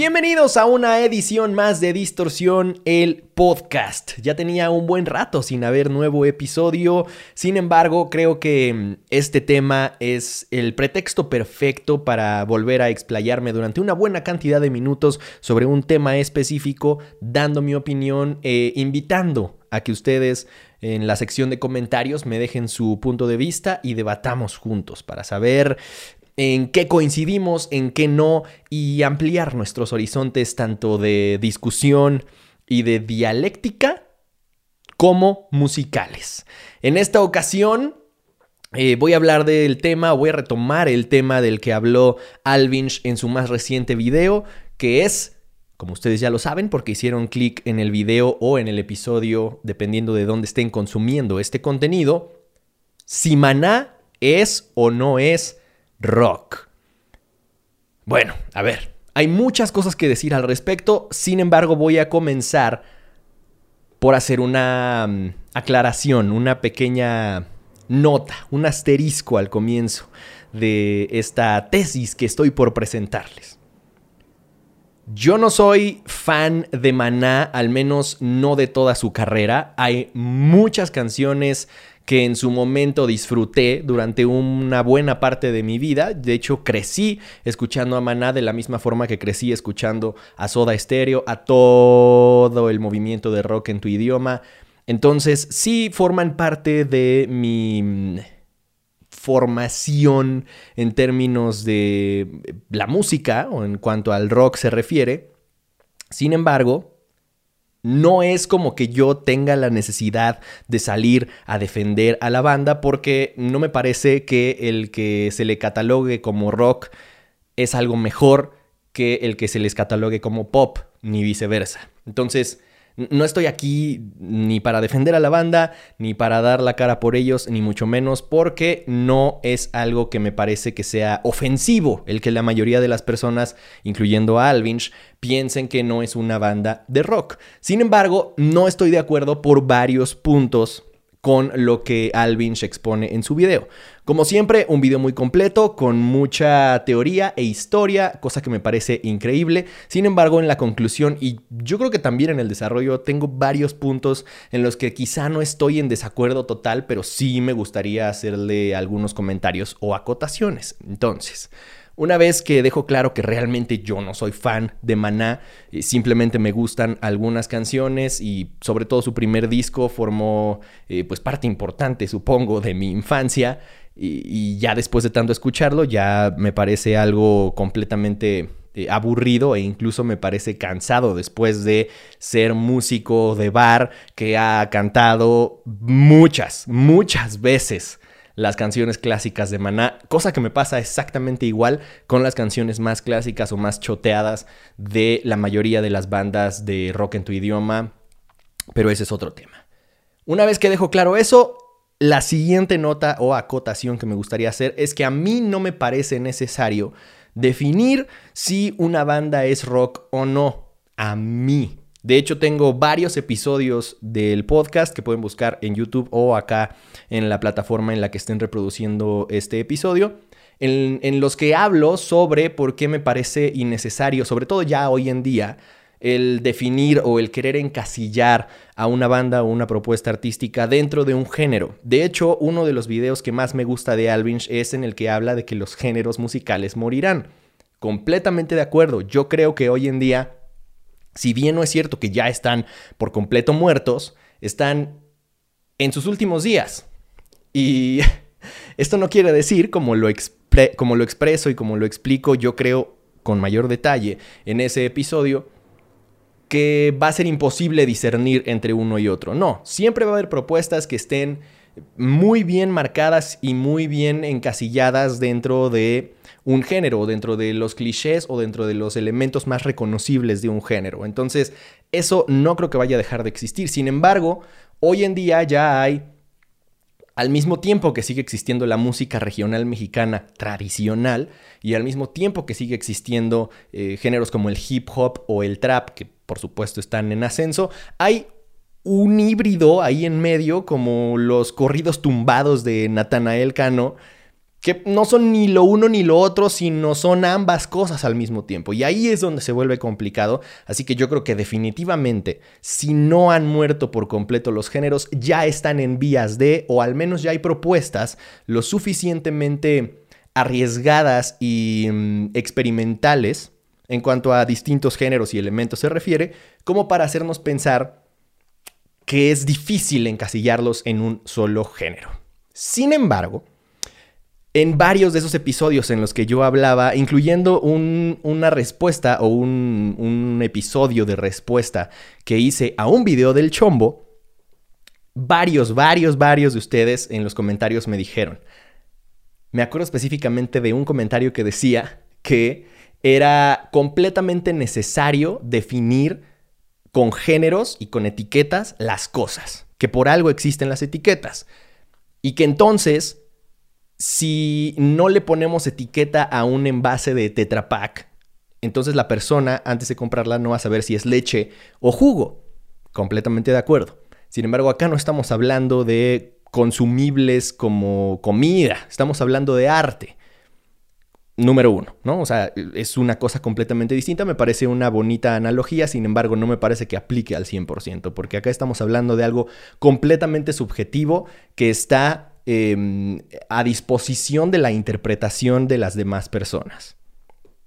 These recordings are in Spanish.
Bienvenidos a una edición más de Distorsión, el podcast. Ya tenía un buen rato sin haber nuevo episodio, sin embargo creo que mm, este tema es el pretexto perfecto para volver a explayarme durante una buena cantidad de minutos sobre un tema específico, dando mi opinión e invitando a que ustedes en la sección de comentarios me dejen su punto de vista y debatamos juntos para saber en qué coincidimos, en qué no, y ampliar nuestros horizontes tanto de discusión y de dialéctica como musicales. En esta ocasión eh, voy a hablar del tema, voy a retomar el tema del que habló Alvinch en su más reciente video, que es, como ustedes ya lo saben, porque hicieron clic en el video o en el episodio, dependiendo de dónde estén consumiendo este contenido, si Maná es o no es rock. Bueno, a ver, hay muchas cosas que decir al respecto, sin embargo voy a comenzar por hacer una mm, aclaración, una pequeña nota, un asterisco al comienzo de esta tesis que estoy por presentarles. Yo no soy fan de Maná, al menos no de toda su carrera. Hay muchas canciones que en su momento disfruté durante una buena parte de mi vida. De hecho, crecí escuchando a Maná de la misma forma que crecí escuchando a Soda Stereo, a todo el movimiento de rock en tu idioma. Entonces, sí forman parte de mi mm, formación en términos de la música o en cuanto al rock se refiere. Sin embargo, no es como que yo tenga la necesidad de salir a defender a la banda porque no me parece que el que se le catalogue como rock es algo mejor que el que se les catalogue como pop, ni viceversa. Entonces, no estoy aquí ni para defender a la banda, ni para dar la cara por ellos, ni mucho menos, porque no es algo que me parece que sea ofensivo el que la mayoría de las personas, incluyendo a Alvinch, piensen que no es una banda de rock. Sin embargo, no estoy de acuerdo por varios puntos con lo que Alvin expone en su video. Como siempre, un video muy completo, con mucha teoría e historia, cosa que me parece increíble. Sin embargo, en la conclusión, y yo creo que también en el desarrollo, tengo varios puntos en los que quizá no estoy en desacuerdo total, pero sí me gustaría hacerle algunos comentarios o acotaciones. Entonces... Una vez que dejo claro que realmente yo no soy fan de Maná, eh, simplemente me gustan algunas canciones y sobre todo su primer disco formó eh, pues parte importante, supongo, de mi infancia. Y, ya después de tanto escucharlo ya me parece algo completamente eh, aburrido e incluso me parece cansado después de ser músico de bar que ha cantado muchas, muchas veces las canciones clásicas de Maná, cosa que me pasa exactamente igual con las canciones más clásicas o más choteadas de la mayoría de las bandas de rock en tu idioma, pero ese es otro tema. Una vez que dejo claro eso, la siguiente nota o acotación que me gustaría hacer es que a mí no me parece necesario definir si una banda es rock o no. A mí. De hecho, tengo varios episodios del podcast que pueden buscar en YouTube o acá en la plataforma en la que estén reproduciendo este episodio, en, los que hablo sobre por qué me parece innecesario, sobre todo ya hoy en día, el definir o el querer encasillar a una banda o una propuesta artística dentro de un género. De hecho, uno de los videos que más me gusta de Alvinch es en el que habla de que los géneros musicales morirán. Completamente de acuerdo. Yo creo que hoy en día si bien no es cierto que ya están por completo muertos, están en sus últimos días. Y esto no quiere decir, como lo, expreso y como lo explico, yo creo con mayor detalle en ese episodio, que va a ser imposible discernir entre uno y otro. No, siempre va a haber propuestas que estén muy bien marcadas y muy bien encasilladas dentro de un género, dentro de los clichés o dentro de los elementos más reconocibles de un género. Entonces, eso no creo que vaya a dejar de existir. Sin embargo, hoy en día ya hay, al mismo tiempo que sigue existiendo la música regional mexicana tradicional y al mismo tiempo que sigue existiendo eh, géneros como el hip hop o el trap, que por supuesto están en ascenso, hay un híbrido ahí en medio como los corridos tumbados de Natanael Cano que no son ni lo uno ni lo otro, sino son ambas cosas al mismo tiempo. Y ahí es donde se vuelve complicado. Así que yo creo que definitivamente, si no han muerto por completo los géneros, ya están en vías de, o al menos ya hay propuestas lo suficientemente arriesgadas y mm, experimentales en cuanto a distintos géneros y elementos se refiere, como para hacernos pensar que es difícil encasillarlos en un solo género. Sin embargo, en varios de esos episodios en los que yo hablaba, incluyendo una respuesta o un, episodio de respuesta que hice a un video del chombo, varios, varios, varios de ustedes en los comentarios me dijeron. Me acuerdo específicamente de un comentario que decía que era completamente necesario definir con géneros y con etiquetas las cosas, que por algo existen las etiquetas. Y que entonces si no le ponemos etiqueta a un envase de Tetra Pak, entonces la persona antes de comprarla no va a saber si es leche o jugo. Completamente de acuerdo. Sin embargo, acá no estamos hablando de consumibles como comida, estamos hablando de arte. Número uno, ¿no? O sea, es una cosa completamente distinta, me parece una bonita analogía, sin embargo, no me parece que aplique al 100%, porque acá estamos hablando de algo completamente subjetivo que está Em, a disposición de la interpretación de las demás personas.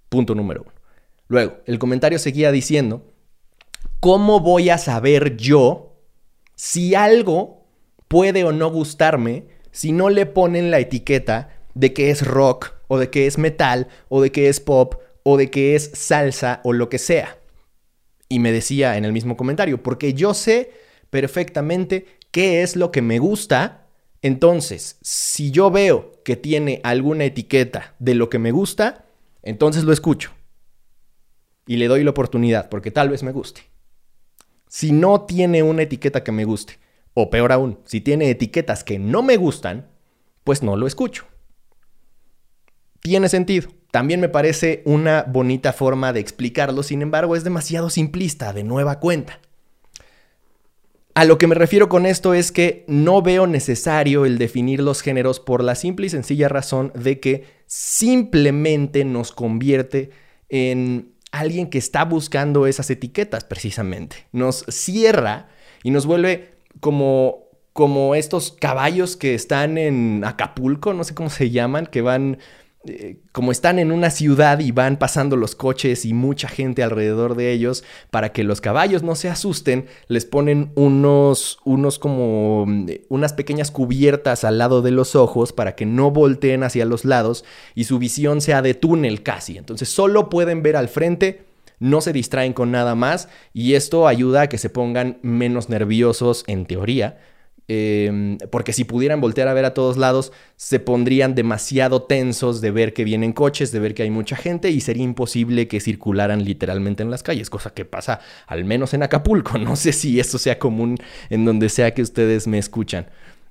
Punto número uno. Luego, el comentario seguía diciendo, ¿cómo voy a saber yo si algo puede o no gustarme si no le ponen la etiqueta de que es rock o de que es metal o de que es pop o de que es salsa o lo que sea? Y me decía en el mismo comentario, porque yo sé perfectamente qué es lo que me gusta entonces, si yo veo que tiene alguna etiqueta de lo que me gusta, entonces lo escucho. Y le doy la oportunidad, porque tal vez me guste. Si no tiene una etiqueta que me guste, o peor aún, si tiene etiquetas que no me gustan, pues no lo escucho. Tiene sentido. También me parece una bonita forma de explicarlo, sin embargo es demasiado simplista, de nueva cuenta. A lo que me refiero con esto es que no veo necesario el definir los géneros por la simple y sencilla razón de que simplemente nos convierte en alguien que está buscando esas etiquetas precisamente. Nos cierra y nos vuelve como como estos caballos que están en Acapulco, no sé cómo se llaman, que van eh, como están en una ciudad y van pasando los coches y mucha gente alrededor de ellos, para que los caballos no se asusten, les ponen unos, unos como mm, unas pequeñas cubiertas al lado de los ojos para que no volteen hacia los lados y su visión sea de túnel casi. Entonces solo pueden ver al frente no se distraen con nada más y esto ayuda a que se pongan menos nerviosos en teoría Em, porque si pudieran voltear a ver a todos lados, se pondrían demasiado tensos de ver que vienen coches, de ver que hay mucha gente y sería imposible que circularan literalmente en las calles, cosa que pasa al menos en Acapulco. No sé si esto sea común en donde sea que ustedes me escuchan.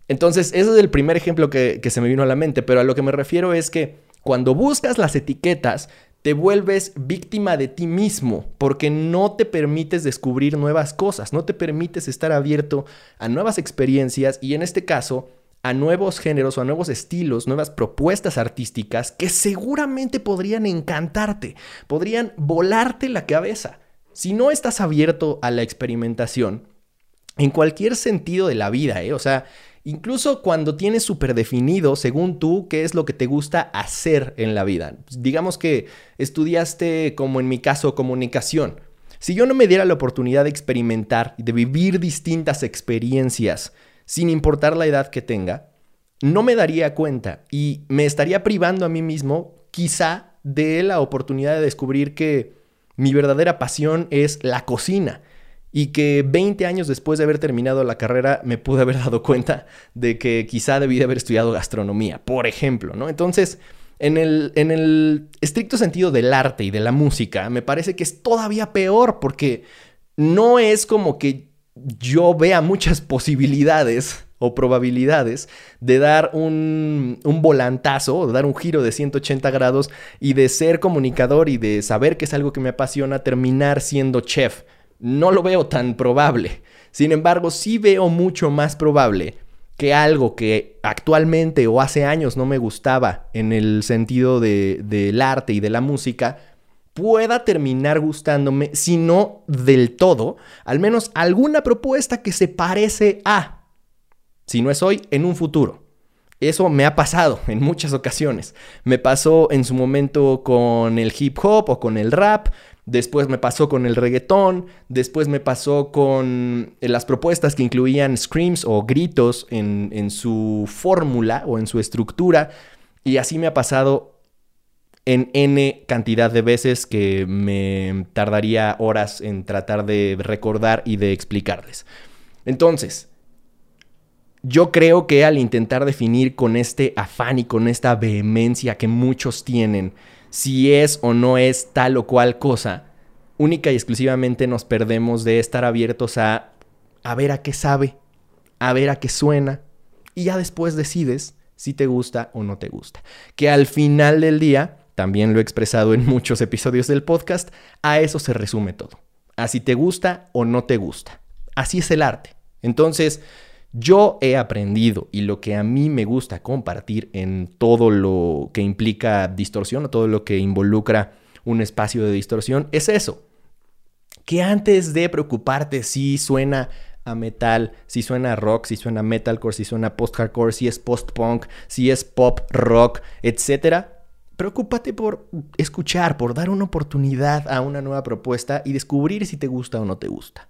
Entonces, ese es el primer ejemplo que se me vino a la mente, pero a lo que me refiero es que cuando buscas las etiquetas, te vuelves víctima de ti mismo porque no te permites descubrir nuevas cosas, no te permites estar abierto a nuevas experiencias y en este caso a nuevos géneros o a nuevos estilos, nuevas propuestas artísticas que seguramente podrían encantarte, podrían volarte la cabeza. Si no estás abierto a la experimentación, en cualquier sentido de la vida, ¿eh? o sea, Incluso cuando tienes súper definido, según tú, qué es lo que te gusta hacer en la vida. Digamos que estudiaste, como en mi caso, comunicación. Si yo no me diera la oportunidad de experimentar y de vivir distintas experiencias, sin importar la edad que tenga, no me daría cuenta y me estaría privando a mí mismo, quizá, de la oportunidad de descubrir que mi verdadera pasión es la cocina y que 20 años después de haber terminado la carrera me pude haber dado cuenta de que quizá debí de haber estudiado gastronomía, por ejemplo, ¿no? Entonces, en el, en el estricto sentido del arte y de la música, me parece que es todavía peor porque no es como que yo vea muchas posibilidades o probabilidades de dar un, un volantazo, de dar un giro de 180 grados y de ser comunicador y de saber que es algo que me apasiona, terminar siendo chef no lo veo tan probable. Sin embargo, sí veo mucho más probable que algo que actualmente o hace años no me gustaba en el sentido del arte y de la música, pueda terminar gustándome, si no del todo, al menos alguna propuesta que se parece a, si no es hoy, en un futuro. Eso me ha pasado en muchas ocasiones. Me pasó en su momento con el hip hop o con el rap, después me pasó con el reggaetón, después me pasó con eh, las propuestas que incluían screams o gritos en, en su fórmula o en su estructura, y así me ha pasado en N cantidad de veces que me tardaría horas en tratar de recordar y de explicarles. Entonces, yo creo que al intentar definir con este afán y con esta vehemencia que muchos tienen si es o no es tal o cual cosa, única y exclusivamente nos perdemos de estar abiertos a a ver a qué sabe, a ver a qué suena y ya después decides si te gusta o no te gusta. Que al final del día también lo he expresado en muchos episodios del podcast, a eso se resume todo. A si te gusta o no te gusta. Así es el arte. Entonces, yo he aprendido y lo que a mí me gusta compartir en todo lo que implica distorsión o todo lo que involucra un espacio de distorsión es eso. Que antes de preocuparte si suena a metal, si suena rock, si suena metalcore, si suena post-hardcore, si es post-punk, si es pop rock, etcétera, Preocúpate por escuchar, por dar una oportunidad a una nueva propuesta y descubrir si te gusta o no te gusta.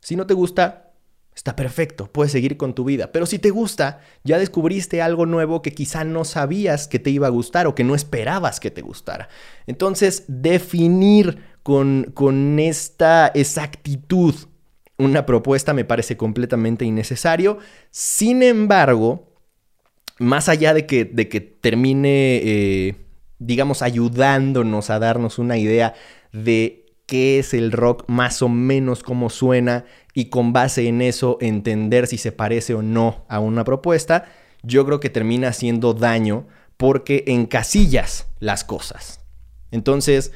Si no te gusta, está perfecto, puedes seguir con tu vida. Pero si te gusta, ya descubriste algo nuevo que quizá no sabías que te iba a gustar o que no esperabas que te gustara. Entonces, definir con, con esta exactitud una propuesta me parece completamente innecesario. Sin embargo, más allá de que, de que termine... Eh, digamos, ayudándonos a darnos una idea de qué es el rock, más o menos cómo suena y con base en eso entender si se parece o no a una propuesta, yo creo que termina haciendo daño porque encasillas las cosas. Entonces,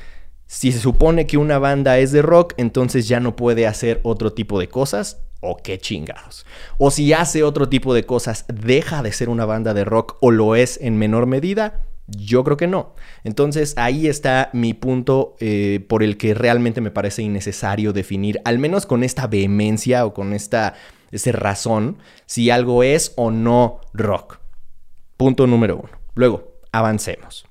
si se supone que una banda es de rock, entonces ya no puede hacer otro tipo de cosas. O qué chingados. O si hace otro tipo de cosas, deja de ser una banda de rock o lo es en menor medida. Yo creo que no. Entonces ahí está mi punto eh, por el que realmente me parece innecesario definir, al menos con esta vehemencia o con esta ese razón, si algo es o no rock. Punto número uno. Luego, avancemos.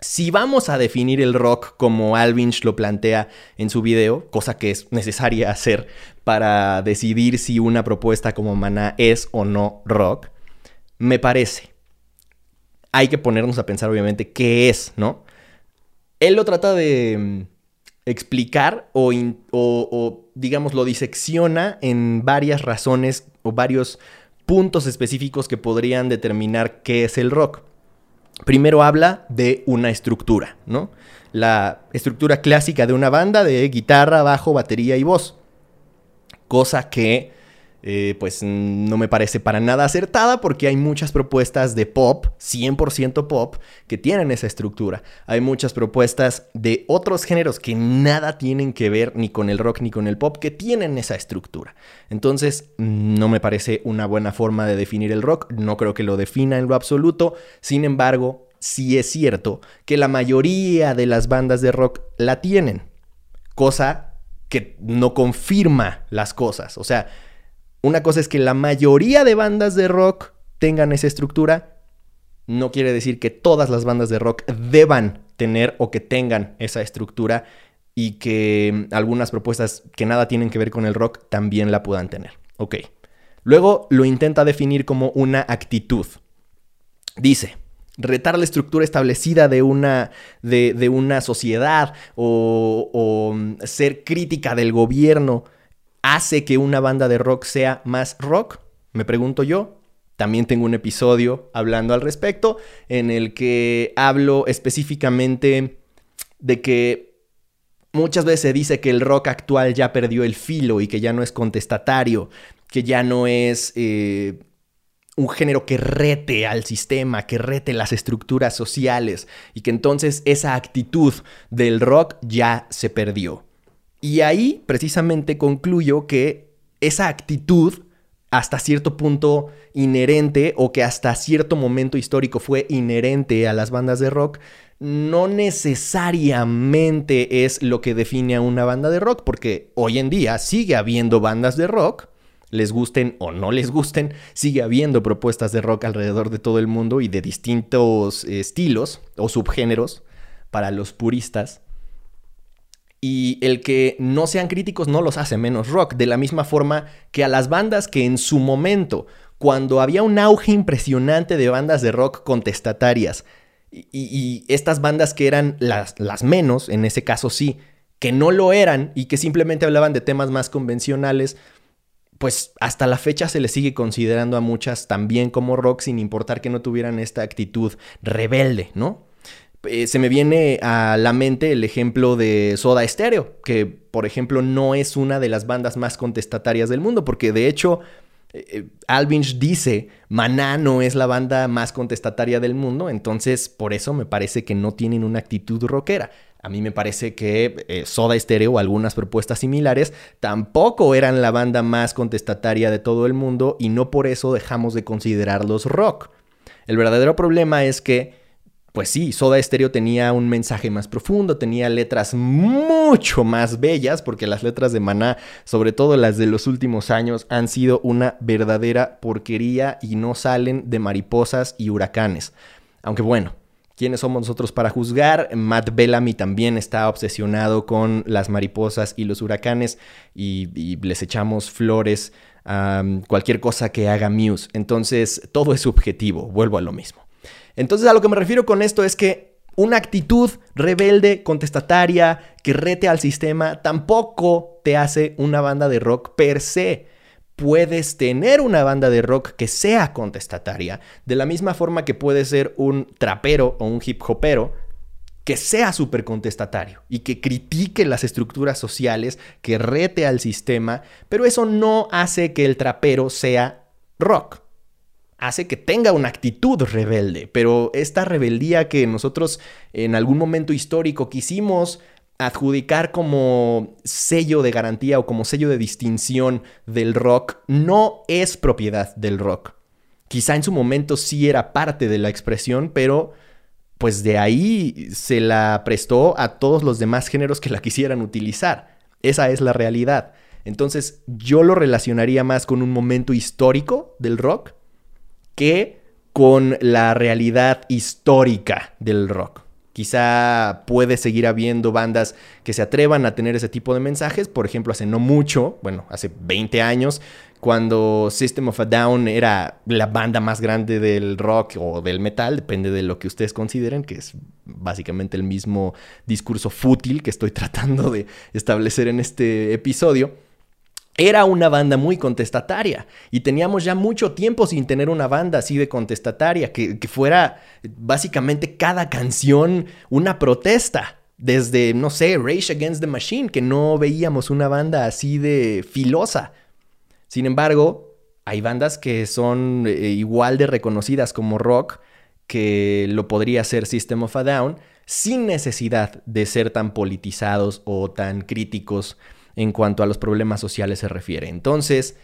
Si vamos a definir el rock como Alvinch lo plantea en su video, cosa que es necesaria hacer para decidir si una propuesta como Maná es o no rock, me parece hay que ponernos a pensar, obviamente, qué es, ¿no? Él lo trata de mm, explicar o, o, digamos, lo disecciona en varias razones o varios puntos específicos que podrían determinar qué es el rock. Primero habla de una estructura, ¿no? La estructura clásica de una banda de guitarra, bajo, batería y voz. Cosa que eh, pues no me parece para nada acertada porque hay muchas propuestas de pop, 100% pop, que tienen esa estructura. Hay muchas propuestas de otros géneros que nada tienen que ver ni con el rock ni con el pop, que tienen esa estructura. Entonces, no me parece una buena forma de definir el rock, no creo que lo defina en lo absoluto, sin embargo, sí es cierto que la mayoría de las bandas de rock la tienen, cosa que no confirma las cosas, o sea, una cosa es que la mayoría de bandas de rock tengan esa estructura. No quiere decir que todas las bandas de rock deban tener o que tengan esa estructura y que algunas propuestas que nada tienen que ver con el rock también la puedan tener. Ok. Luego lo intenta definir como una actitud. Dice, retar la estructura establecida de una, de, una sociedad o, o ser crítica del gobierno hace que una banda de rock sea más rock? Me pregunto yo. También tengo un episodio hablando al respecto en el que hablo específicamente de que muchas veces se dice que el rock actual ya perdió el filo y que ya no es contestatario, que ya no es eh, un género que rete al sistema, que rete las estructuras sociales y que entonces esa actitud del rock ya se perdió. Y ahí precisamente concluyo que esa actitud hasta cierto punto inherente o que hasta cierto momento histórico fue inherente a las bandas de rock, no necesariamente es lo que define a una banda de rock, porque hoy en día sigue habiendo bandas de rock, les gusten o no les gusten, sigue habiendo propuestas de rock alrededor de todo el mundo y de distintos estilos o subgéneros para los puristas. Y el que no sean críticos no los hace menos rock, de la misma forma que a las bandas que en su momento, cuando había un auge impresionante de bandas de rock contestatarias, y, estas bandas que eran las, menos, en ese caso sí, que no lo eran y que simplemente hablaban de temas más convencionales, pues hasta la fecha se les sigue considerando a muchas también como rock sin importar que no tuvieran esta actitud rebelde, ¿no? Eh, se me viene a la mente el ejemplo de Soda Stereo, que por ejemplo no es una de las bandas más contestatarias del mundo, porque de hecho eh, eh, Alvinch dice, Maná no es la banda más contestataria del mundo, entonces por eso me parece que no tienen una actitud rockera. A mí me parece que Soda Stereo o algunas propuestas similares tampoco eran la banda más contestataria de todo el mundo y no por eso dejamos de considerarlos rock. El verdadero problema es que pues sí, Soda Stereo tenía un mensaje más profundo, tenía letras mucho más bellas, porque las letras de Maná, sobre todo las de los últimos años, han sido una verdadera porquería y no salen de mariposas y huracanes. Aunque bueno, ¿quiénes somos nosotros para juzgar? Matt Bellamy también está obsesionado con las mariposas y los huracanes y, les echamos flores a cualquier cosa que haga Muse. Entonces, todo es subjetivo, vuelvo a lo mismo. Entonces a lo que me refiero con esto es que una actitud rebelde, contestataria, que rete al sistema, tampoco te hace una banda de rock per se. Puedes tener una banda de rock que sea contestataria, de la misma forma que puede ser un trapero o un hip hopero que sea súper contestatario y que critique las estructuras sociales, que rete al sistema, pero eso no hace que el trapero sea rock hace que tenga una actitud rebelde, pero esta rebeldía que nosotros en algún momento histórico quisimos adjudicar como sello de garantía o como sello de distinción del rock no es propiedad del rock. Quizá en su momento sí era parte de la expresión, pero pues de ahí se la prestó a todos los demás géneros que la quisieran utilizar. Esa es la realidad. Entonces yo lo relacionaría más con un momento histórico del rock que con la realidad histórica del rock. Quizá puede seguir habiendo bandas que se atrevan a tener ese tipo de mensajes. Por ejemplo, hace no mucho, bueno, hace 20 años, cuando System of a Down era la banda más grande del rock o del metal, depende de lo que ustedes consideren, que es básicamente el mismo discurso fútil que estoy tratando de establecer en este episodio era una banda muy contestataria y teníamos ya mucho tiempo sin tener una banda así de contestataria, que, fuera básicamente cada canción una protesta. Desde, no sé, Rage Against the Machine, que no veíamos una banda así de filosa. Sin embargo, hay bandas que son eh, igual de reconocidas como rock, que lo podría ser System of a Down, sin necesidad de ser tan politizados o tan críticos en cuanto a los problemas sociales se refiere. Entonces,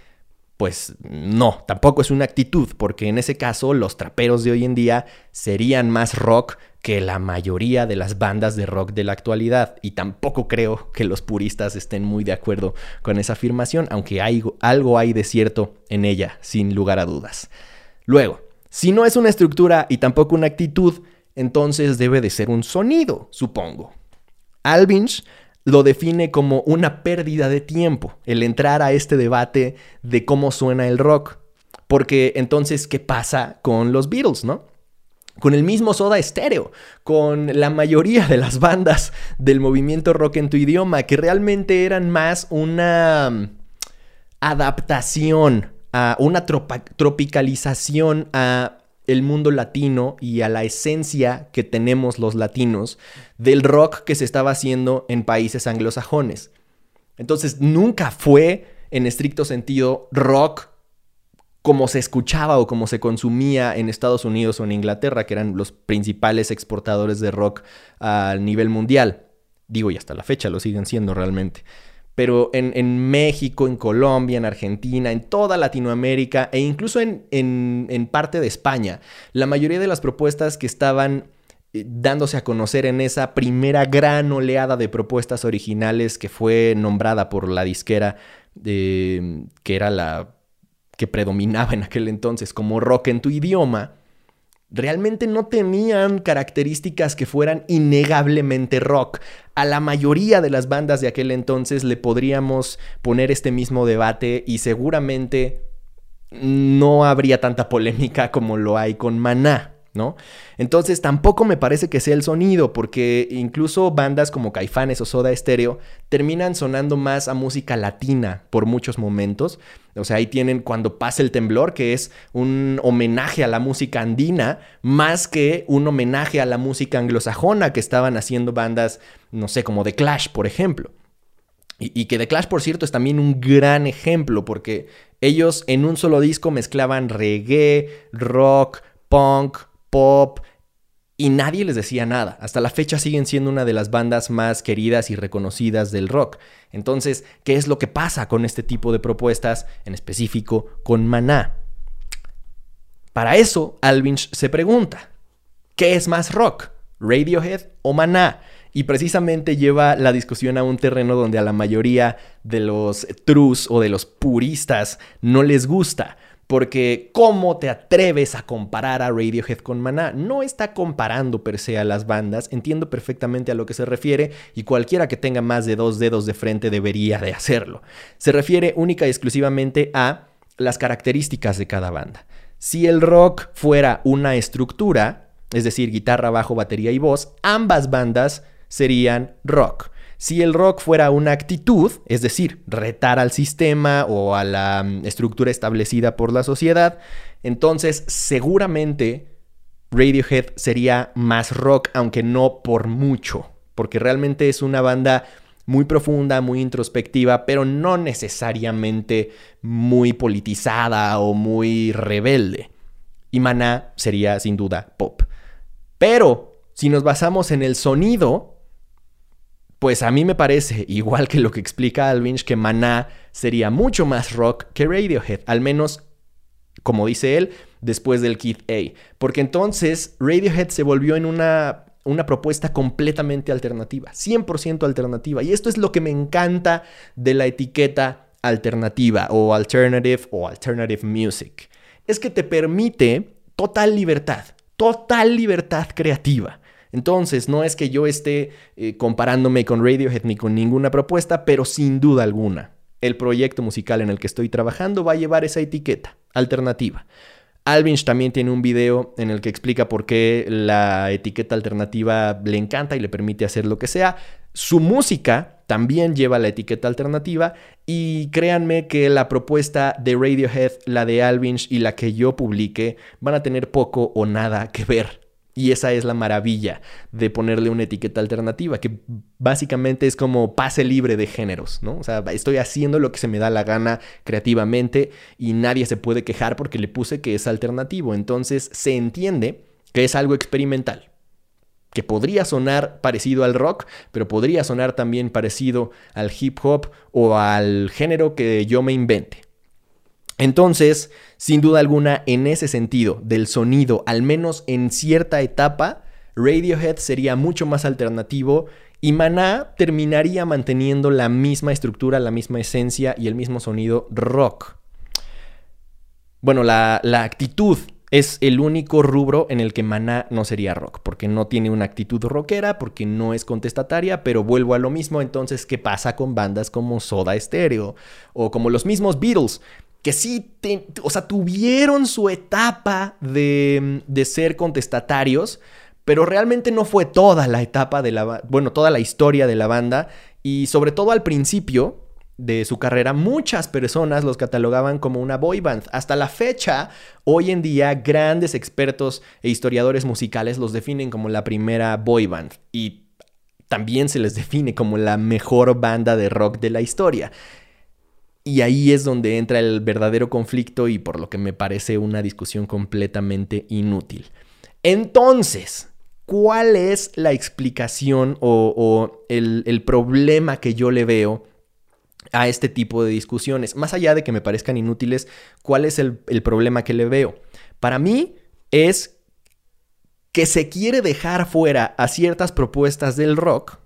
pues no, tampoco es una actitud, porque en ese caso los traperos de hoy en día serían más rock que la mayoría de las bandas de rock de la actualidad. Y tampoco creo que los puristas estén muy de acuerdo con esa afirmación, aunque algo hay de cierto en ella, sin lugar a dudas. Luego, si no es una estructura y tampoco una actitud, entonces debe de ser un sonido, supongo. Alvinch lo define como una pérdida de tiempo el entrar a este debate de cómo suena el rock. Porque entonces, ¿qué pasa con los Beatles, no? Con el mismo Soda Stereo, con la mayoría de las bandas del movimiento rock en tu idioma, que realmente eran más una mm, adaptación, a una tropicalización a el mundo latino y a la esencia que tenemos los latinos del rock que se estaba haciendo en países anglosajones. Entonces nunca fue en estricto sentido rock como se escuchaba o como se consumía en Estados Unidos o en Inglaterra, que eran los principales exportadores de rock a nivel mundial. Digo, y hasta la fecha lo siguen siendo realmente. Pero en, México, en Colombia, en Argentina, en toda Latinoamérica e incluso en, en, parte de España, la mayoría de las propuestas que estaban eh, dándose a conocer en esa primera gran oleada de propuestas originales que fue nombrada por la disquera que era la que predominaba en aquel entonces como rock en tu idioma, realmente no tenían características que fueran innegablemente rock. A la mayoría de las bandas de aquel entonces le podríamos poner este mismo debate y seguramente no habría tanta polémica como lo hay con Maná. ¿no? Entonces tampoco me parece que sea el sonido, porque incluso bandas como Caifanes o Soda Stereo terminan sonando más a música latina por muchos momentos. O sea, ahí tienen Cuando pasa el temblor, que es un homenaje a la música andina, más que un homenaje a la música anglosajona que estaban haciendo bandas, no sé, como The Clash, por ejemplo. Y, que The Clash, por cierto, es también un gran ejemplo, porque ellos en un solo disco mezclaban reggae, rock, punk, pop y nadie les decía nada. Hasta la fecha siguen siendo una de las bandas más queridas y reconocidas del rock. Entonces, ¿qué es lo que pasa con este tipo de propuestas, en específico con Maná? Para eso, Alvinch se pregunta, ¿qué es más rock? ¿Radiohead o Maná? Y precisamente lleva la discusión a un terreno donde a la mayoría de los trus o de los puristas no les gusta. Porque ¿cómo te atreves a comparar a Radiohead con Maná? No está comparando per se a las bandas, entiendo perfectamente a lo que se refiere y cualquiera que tenga más de dos dedos de frente debería de hacerlo. Se refiere única y exclusivamente a las características de cada banda. Si el rock fuera una estructura, es decir, guitarra, bajo, batería y voz, ambas bandas serían rock. Si el rock fuera una actitud, es decir, retar al sistema o a la mm, estructura establecida por la sociedad, entonces seguramente Radiohead sería más rock, aunque no por mucho, porque realmente es una banda muy profunda, muy introspectiva, pero no necesariamente muy politizada o muy rebelde. Y Maná sería sin duda pop. Pero si nos basamos en el sonido, pues a mí me parece, igual que lo que explica Alvinch, que Maná sería mucho más rock que Radiohead, al menos, como dice él, después del Kid A. Porque entonces Radiohead se volvió en una, una propuesta completamente alternativa, 100% alternativa. Y esto es lo que me encanta de la etiqueta alternativa o alternative o alternative music. Es que te permite total libertad, total libertad creativa. Entonces, no es que yo esté eh, comparándome con Radiohead ni con ninguna propuesta, pero sin duda alguna, el proyecto musical en el que estoy trabajando va a llevar esa etiqueta alternativa. Alvinch también tiene un video en el que explica por qué la etiqueta alternativa le encanta y le permite hacer lo que sea. Su música también lleva la etiqueta alternativa y créanme que la propuesta de Radiohead, la de Alvinch y la que yo publique van a tener poco o nada que ver. Y esa es la maravilla de ponerle una etiqueta alternativa, que básicamente es como pase libre de géneros, ¿no? O sea, estoy haciendo lo que se me da la gana creativamente y nadie se puede quejar porque le puse que es alternativo. Entonces se entiende que es algo experimental, que podría sonar parecido al rock, pero podría sonar también parecido al hip hop o al género que yo me invente. Entonces, sin duda alguna, en ese sentido del sonido, al menos en cierta etapa, Radiohead sería mucho más alternativo y Maná terminaría manteniendo la misma estructura, la misma esencia y el mismo sonido rock. Bueno, la, actitud es el único rubro en el que Maná no sería rock, porque no tiene una actitud rockera, porque no es contestataria, pero vuelvo a lo mismo, entonces, ¿qué pasa con bandas como Soda Stereo o como los mismos Beatles? Que sí, o sea, tuvieron su etapa de, de, ser contestatarios, pero realmente no fue toda la etapa de la, bueno, toda la historia de la banda y sobre todo al principio de su carrera, muchas personas los catalogaban como una boy band. Hasta la fecha, hoy en día, grandes expertos e historiadores musicales los definen como la primera boy band y también se les define como la mejor banda de rock de la historia. Y ahí es donde entra el verdadero conflicto y por lo que me parece una discusión completamente inútil. Entonces, ¿cuál es la explicación o, el, problema que yo le veo a este tipo de discusiones. Más allá de que me parezcan inútiles, ¿cuál es el problema que le veo? Para mí es que se quiere dejar fuera a ciertas propuestas del rock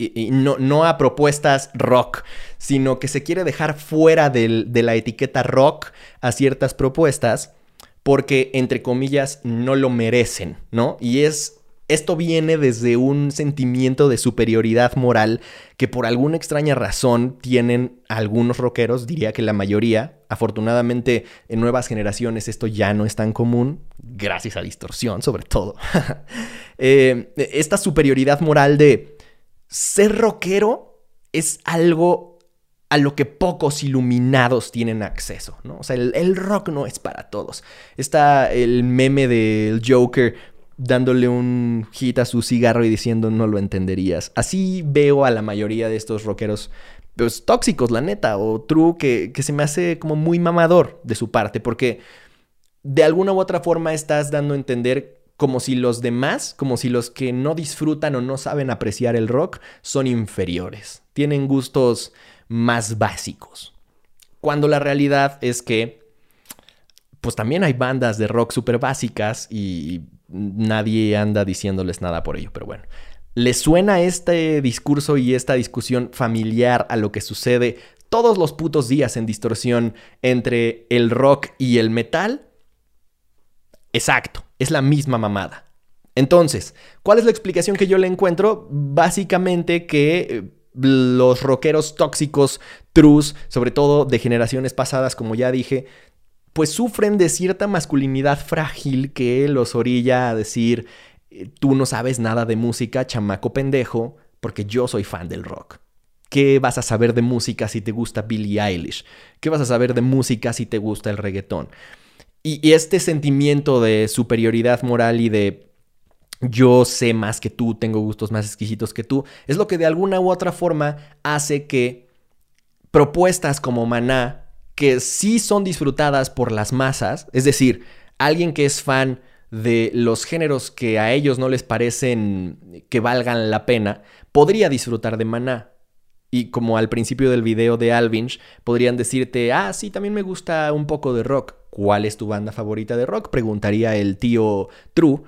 y, no, no, a propuestas rock, sino que se quiere dejar fuera de la etiqueta rock a ciertas propuestas porque, entre comillas, no lo merecen, ¿no? Y es... Esto viene desde un sentimiento de superioridad moral que por alguna extraña razón tienen algunos rockeros, diría que la mayoría. Afortunadamente en nuevas generaciones esto ya no es tan común, gracias a distorsión sobre todo. Eh, esta superioridad moral de ser rockero es algo a lo que pocos iluminados tienen acceso, ¿no? O sea, el, rock no es para todos. Está el meme del Joker dándole un hit a su cigarro y diciendo no lo entenderías. Así veo a la mayoría de estos rockeros pues, tóxicos, la neta, o true, que, que se me hace como muy mamador de su parte, porque de alguna u otra forma estás dando a entender como si los demás, como si los que no disfrutan o no saben apreciar el rock son inferiores, tienen gustos más básicos. Cuando la realidad es que, pues también hay bandas de rock súper básicas y nadie anda diciéndoles nada por ello, pero bueno. ¿Les suena este discurso y esta discusión familiar a lo que sucede todos los putos días en distorsión entre el rock y el metal? Exacto, es la misma mamada. Entonces, ¿cuál es la explicación que yo le encuentro? Básicamente que eh, los rockeros tóxicos, trus, sobre todo de generaciones pasadas, como ya dije, pues sufren de cierta masculinidad frágil que los orilla a decir, eh, tú no sabes nada de música, chamaco pendejo, porque yo soy fan del rock. ¿Qué vas a saber de música si te gusta Billie Eilish? ¿Qué vas a saber de música si te gusta el reggaetón? Y, este sentimiento de superioridad moral y de yo sé más que tú, tengo gustos más exquisitos que tú, es lo que de alguna u otra forma hace que propuestas como Maná, que sí son disfrutadas por las masas, es decir, alguien que es fan de los géneros que a ellos no les parecen que valgan la pena, podría disfrutar de Maná. Y como al principio del video de Alvinch, podrían decirte, ah, sí, también me gusta un poco de rock. ¿Cuál es tu banda favorita de rock? Preguntaría el tío True.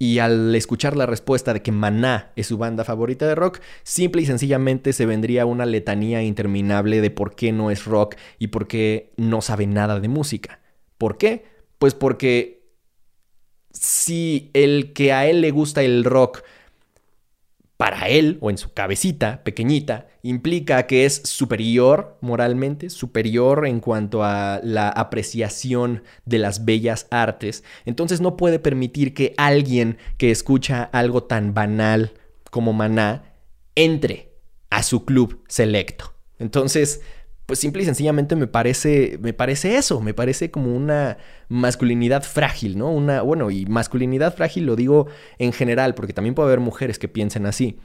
Y al escuchar la respuesta de que Maná es su banda favorita de rock, simple y sencillamente se vendría una letanía interminable de por qué no es rock y por qué no sabe nada de música. ¿Por qué? Pues porque si el que a él le gusta el rock para él o en su cabecita pequeñita implica que es superior moralmente, superior en cuanto a la apreciación de las bellas artes, entonces no puede permitir que alguien que escucha algo tan banal como maná entre a su club selecto. Entonces, pues simple y sencillamente me parece, me parece eso, me parece como una masculinidad frágil, ¿no? Una, bueno, y masculinidad frágil lo digo en general, porque también puede haber mujeres que piensen así.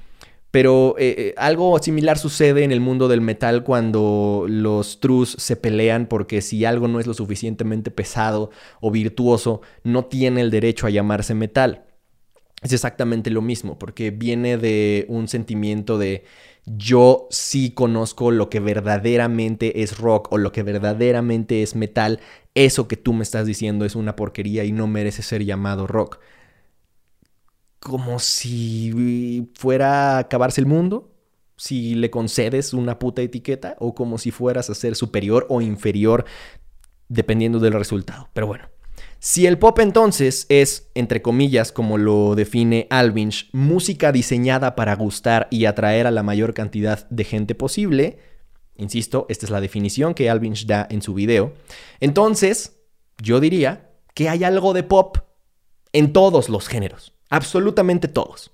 Pero eh, eh, algo similar sucede en el mundo del metal cuando los trus se pelean porque si algo no es lo suficientemente pesado o virtuoso, no tiene el derecho a llamarse metal. Es exactamente lo mismo, porque viene de un sentimiento de yo sí conozco lo que verdaderamente es rock o lo que verdaderamente es metal, eso que tú me estás diciendo es una porquería y no merece ser llamado rock. Como si fuera a acabarse el mundo, si le concedes una puta etiqueta, o como si fueras a ser superior o inferior, dependiendo del resultado. Pero bueno. Si el pop entonces es, entre comillas, como lo define Alvinch, música diseñada para gustar y atraer a la mayor cantidad de gente posible, insisto, esta es la definición que Alvinch da en su video, entonces yo diría que hay algo de pop en todos los géneros, absolutamente todos.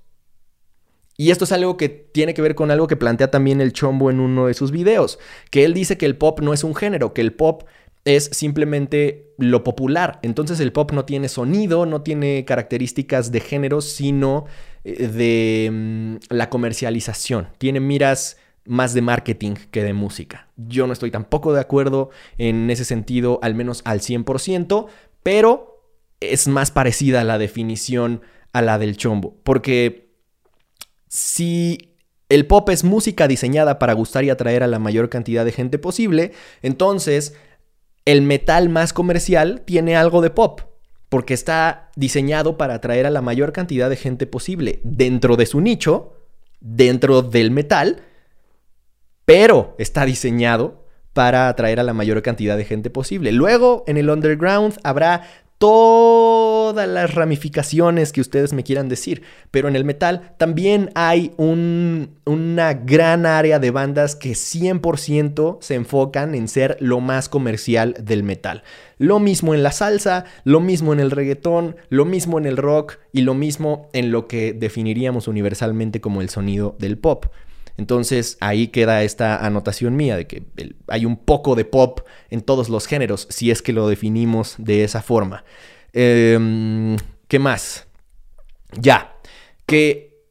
Y esto es algo que tiene que ver con algo que plantea también el Chombo en uno de sus videos, que él dice que el pop no es un género, que el pop es simplemente lo popular. Entonces el pop no tiene sonido, no tiene características de género, sino eh, de mm, la comercialización. Tiene miras más de marketing que de música. Yo no estoy tampoco de acuerdo en ese sentido, al menos al 100%, pero es más parecida la definición a la del chombo. Porque si el pop es música diseñada para gustar y atraer a la mayor cantidad de gente posible, entonces el metal más comercial tiene algo de pop, porque está diseñado para atraer a la mayor cantidad de gente posible dentro de su nicho, dentro del metal, pero está diseñado para atraer a la mayor cantidad de gente posible. Luego, en el underground habrá todas las ramificaciones que ustedes me quieran decir. Pero en el metal también hay una gran área de bandas que 100% se enfocan en ser lo más comercial del metal. Lo mismo en la salsa, lo mismo en el reggaetón, lo mismo en el rock y lo mismo en lo que definiríamos universalmente como el sonido del pop. Entonces ahí queda esta anotación mía de que hay un poco de pop en todos los géneros, si es que lo definimos de esa forma. Em, ¿Qué más? Ya, que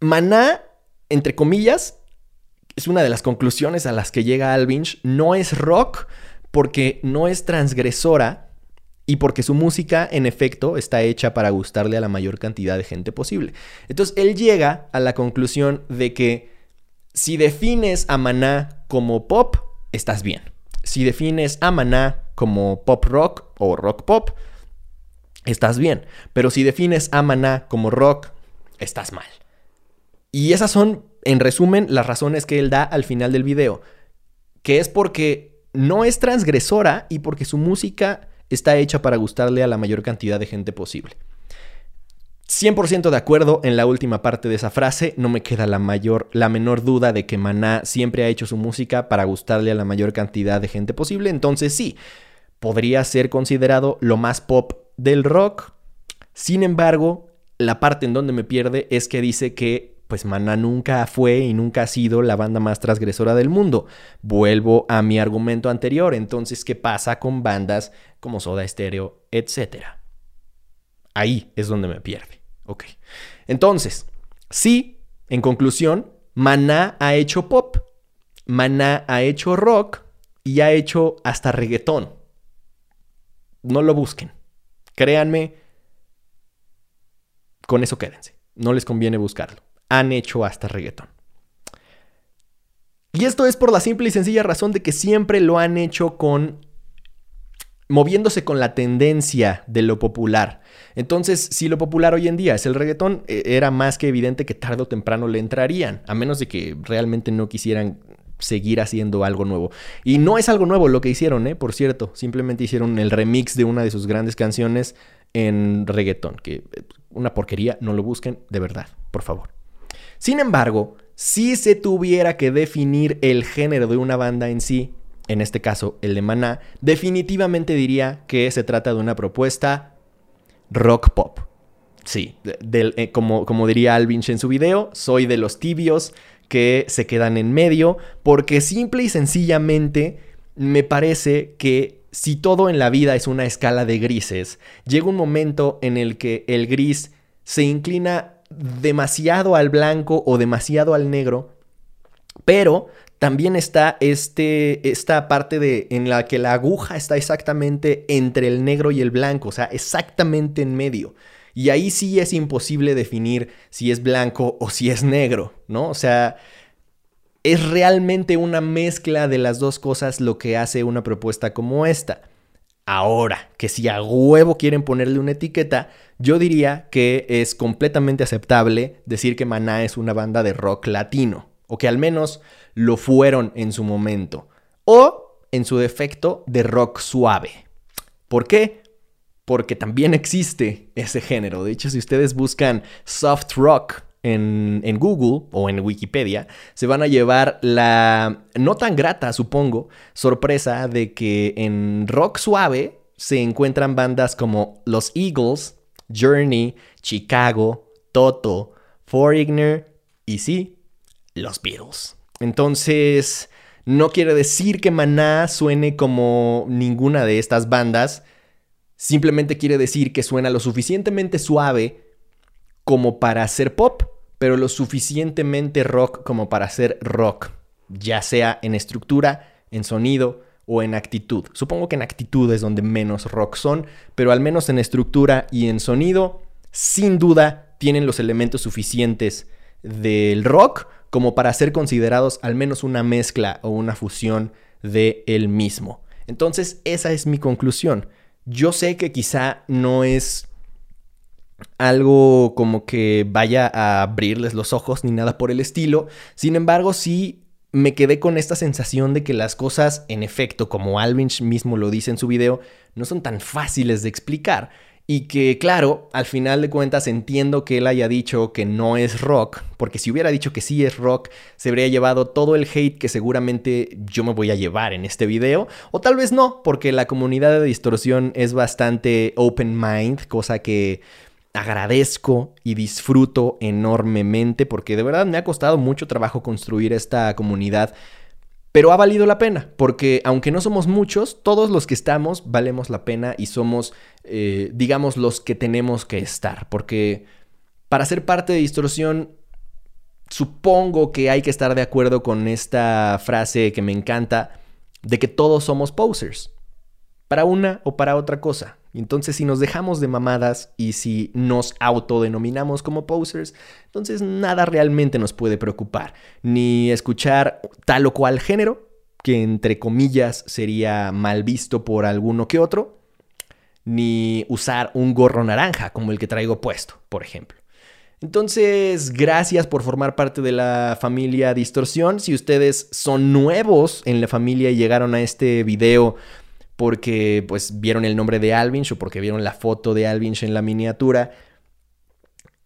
Maná, entre comillas, es una de las conclusiones a las que llega Alvinch, no es rock porque no es transgresora y porque su música, en efecto, está hecha para gustarle a la mayor cantidad de gente posible. Entonces, él llega a la conclusión de que si defines a Maná como pop, estás bien. Si defines a Maná como pop rock o rock pop, estás bien. Pero si defines a Maná como rock, estás mal. Y esas son, en resumen, las razones que él da al final del video. Que es porque no es transgresora y porque su música está hecha para gustarle a la mayor cantidad de gente posible. 100% de acuerdo en la última parte de esa frase, no me queda la mayor la menor duda de que Maná siempre ha hecho su música para gustarle a la mayor cantidad de gente posible, entonces sí, podría ser considerado lo más pop del rock. Sin embargo, la parte en donde me pierde es que dice que pues Maná nunca fue y nunca ha sido la banda más transgresora del mundo. Vuelvo a mi argumento anterior, entonces, ¿qué pasa con bandas como Soda Stereo, etcétera? Ahí es donde me pierde. Ok. Entonces, sí, en conclusión, Maná ha hecho pop, Maná ha hecho rock y ha hecho hasta reggaetón. No lo busquen. Créanme, con eso quédense. No les conviene buscarlo han hecho hasta reggaetón. Y esto es por la simple y sencilla razón de que siempre lo han hecho con moviéndose con la tendencia de lo popular. Entonces, si lo popular hoy en día es el reggaetón, e, era más que evidente que tarde o temprano le entrarían, a menos de que realmente no quisieran seguir haciendo algo nuevo. Y no es algo nuevo lo que hicieron, ¿eh? por cierto, simplemente hicieron el remix de una de sus grandes canciones en reggaetón, que eh, una porquería, no lo busquen, de verdad, por favor. Sin embargo, si se tuviera que definir el género de una banda en sí, en este caso el de Maná, definitivamente diría que se trata de una propuesta rock pop. Sí, eh, como, como diría Alvinch en su video, soy de los tibios que se quedan en medio, porque simple y sencillamente me parece que si todo en la vida es una escala de grises, llega un momento en el que el gris se inclina demasiado al blanco o demasiado al negro, pero también está este, esta parte de, en la que la aguja está exactamente entre el negro y el blanco, o sea, exactamente en medio. Y ahí sí es imposible definir si es blanco o si es negro, ¿no? O sea, es realmente una mezcla de las dos cosas lo que hace una propuesta como esta. Ahora, que si a huevo quieren ponerle una etiqueta, yo diría que es completamente aceptable decir que Maná es una banda de rock latino, o que al menos lo fueron en su momento, o en su defecto de rock suave. ¿Por qué? Porque también existe ese género. De hecho, si ustedes buscan soft rock en, Google o en Wikipedia, se van a llevar la no tan grata, supongo, sorpresa de que en rock suave se encuentran bandas como los Eagles, Journey, Chicago, Toto, Foreigner y sí, los Beatles. Entonces, no quiere decir que Maná suene como ninguna de estas bandas, simplemente quiere decir que suena lo suficientemente suave como para hacer pop pero lo suficientemente rock como para ser rock, ya sea en estructura, en sonido o en actitud. Supongo que en actitud es donde menos rock son, pero al menos en estructura y en sonido, sin duda tienen los elementos suficientes del rock como para ser considerados al menos una mezcla o una fusión de él mismo. Entonces, esa es mi conclusión. Yo sé que quizá no es algo como que vaya a abrirles los ojos ni nada por el estilo. Sin embargo, sí me quedé con esta sensación de que las cosas, en efecto, como Alvinch mismo lo dice en su video, no son tan fáciles de explicar. Y que, claro, al final de cuentas entiendo que él haya dicho que no es rock, porque si hubiera dicho que sí es rock, se habría llevado todo el hate que seguramente yo me voy a llevar en este video, o tal vez no, porque la comunidad de distorsión es bastante open mind, cosa que agradezco y disfruto enormemente, porque de verdad me ha costado mucho trabajo construir esta comunidad pero ha valido la pena, porque aunque no somos muchos, todos los que estamos valemos la pena y somos, eh, digamos, los que tenemos que estar. Porque para ser parte de distorsión, supongo que hay que estar de acuerdo con esta frase que me encanta, de que todos somos posers, para una o para otra cosa. Entonces, si nos dejamos de mamadas y si nos autodenominamos como posers, entonces nada realmente nos puede preocupar. Ni escuchar tal o cual género, que entre comillas sería mal visto por alguno que otro, ni usar un gorro naranja como el que traigo puesto, por ejemplo. Entonces, gracias por formar parte de la familia Distorsión. Si ustedes son nuevos en la familia y llegaron a este video porque pues vieron el nombre de Alvinch o porque vieron la foto de Alvinch en la miniatura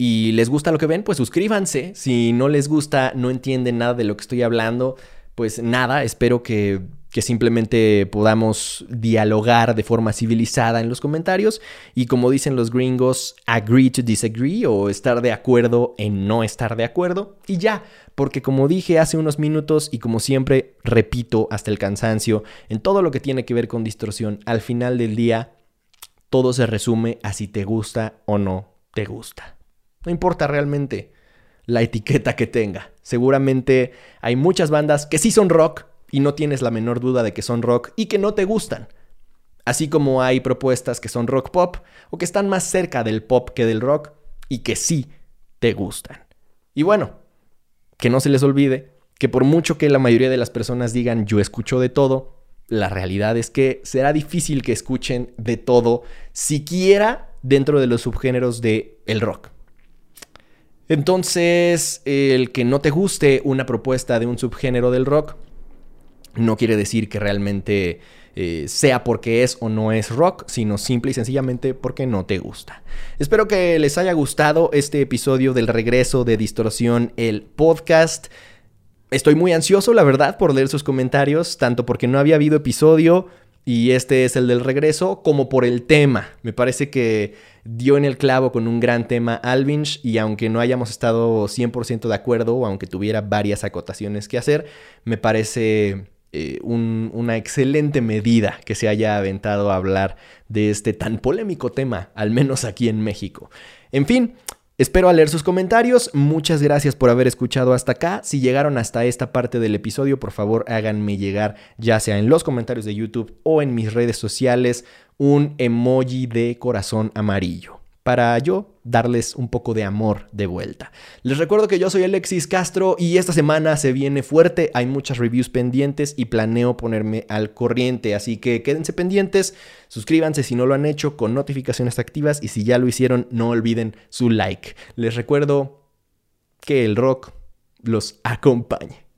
y les gusta lo que ven, pues suscríbanse. Si no les gusta, no entienden nada de lo que estoy hablando, pues nada, espero que que simplemente podamos dialogar de forma civilizada en los comentarios y como dicen los gringos, agree to disagree o estar de acuerdo en no estar de acuerdo y ya, porque como dije hace unos minutos y como siempre repito hasta el cansancio, en todo lo que tiene que ver con distorsión, al final del día todo se resume a si te gusta o no te gusta. No importa realmente la etiqueta que tenga. Seguramente hay muchas bandas que sí son rock, y no tienes la menor duda de que son rock y que no te gustan. Así como hay propuestas que son rock pop o que están más cerca del pop que del rock y que sí te gustan. Y bueno, que no se les olvide que por mucho que la mayoría de las personas digan yo escucho de todo, la realidad es que será difícil que escuchen de todo, siquiera dentro de los subgéneros de el rock. Entonces, el que no te guste una propuesta de un subgénero del rock no quiere decir que realmente eh, sea porque es o no es rock, sino simple y sencillamente porque no te gusta. Espero que les haya gustado este episodio del regreso de Distorsión, el podcast. Estoy muy ansioso, la verdad, por leer sus comentarios, tanto porque no había habido episodio y este es el del regreso, como por el tema. Me parece que dio en el clavo con un gran tema Alvinch y aunque no hayamos estado 100% de acuerdo aunque tuviera varias acotaciones que hacer, me parece eh, una excelente medida que se haya aventado a hablar de este tan polémico tema, al menos aquí en México. En fin, Espero a leer sus comentarios. Muchas gracias por haber escuchado hasta acá. Si llegaron hasta esta parte del episodio, por favor háganme llegar, ya sea en los comentarios de YouTube o en mis redes sociales, un emoji de corazón amarillo para yo darles un poco de amor de vuelta. Les recuerdo que yo soy Alexis Castro y esta semana se viene fuerte, hay muchas reviews pendientes y planeo ponerme al corriente, así que quédense pendientes, suscríbanse si no lo han hecho con notificaciones activas y si ya lo hicieron no olviden su like. Les recuerdo que el rock los acompañe.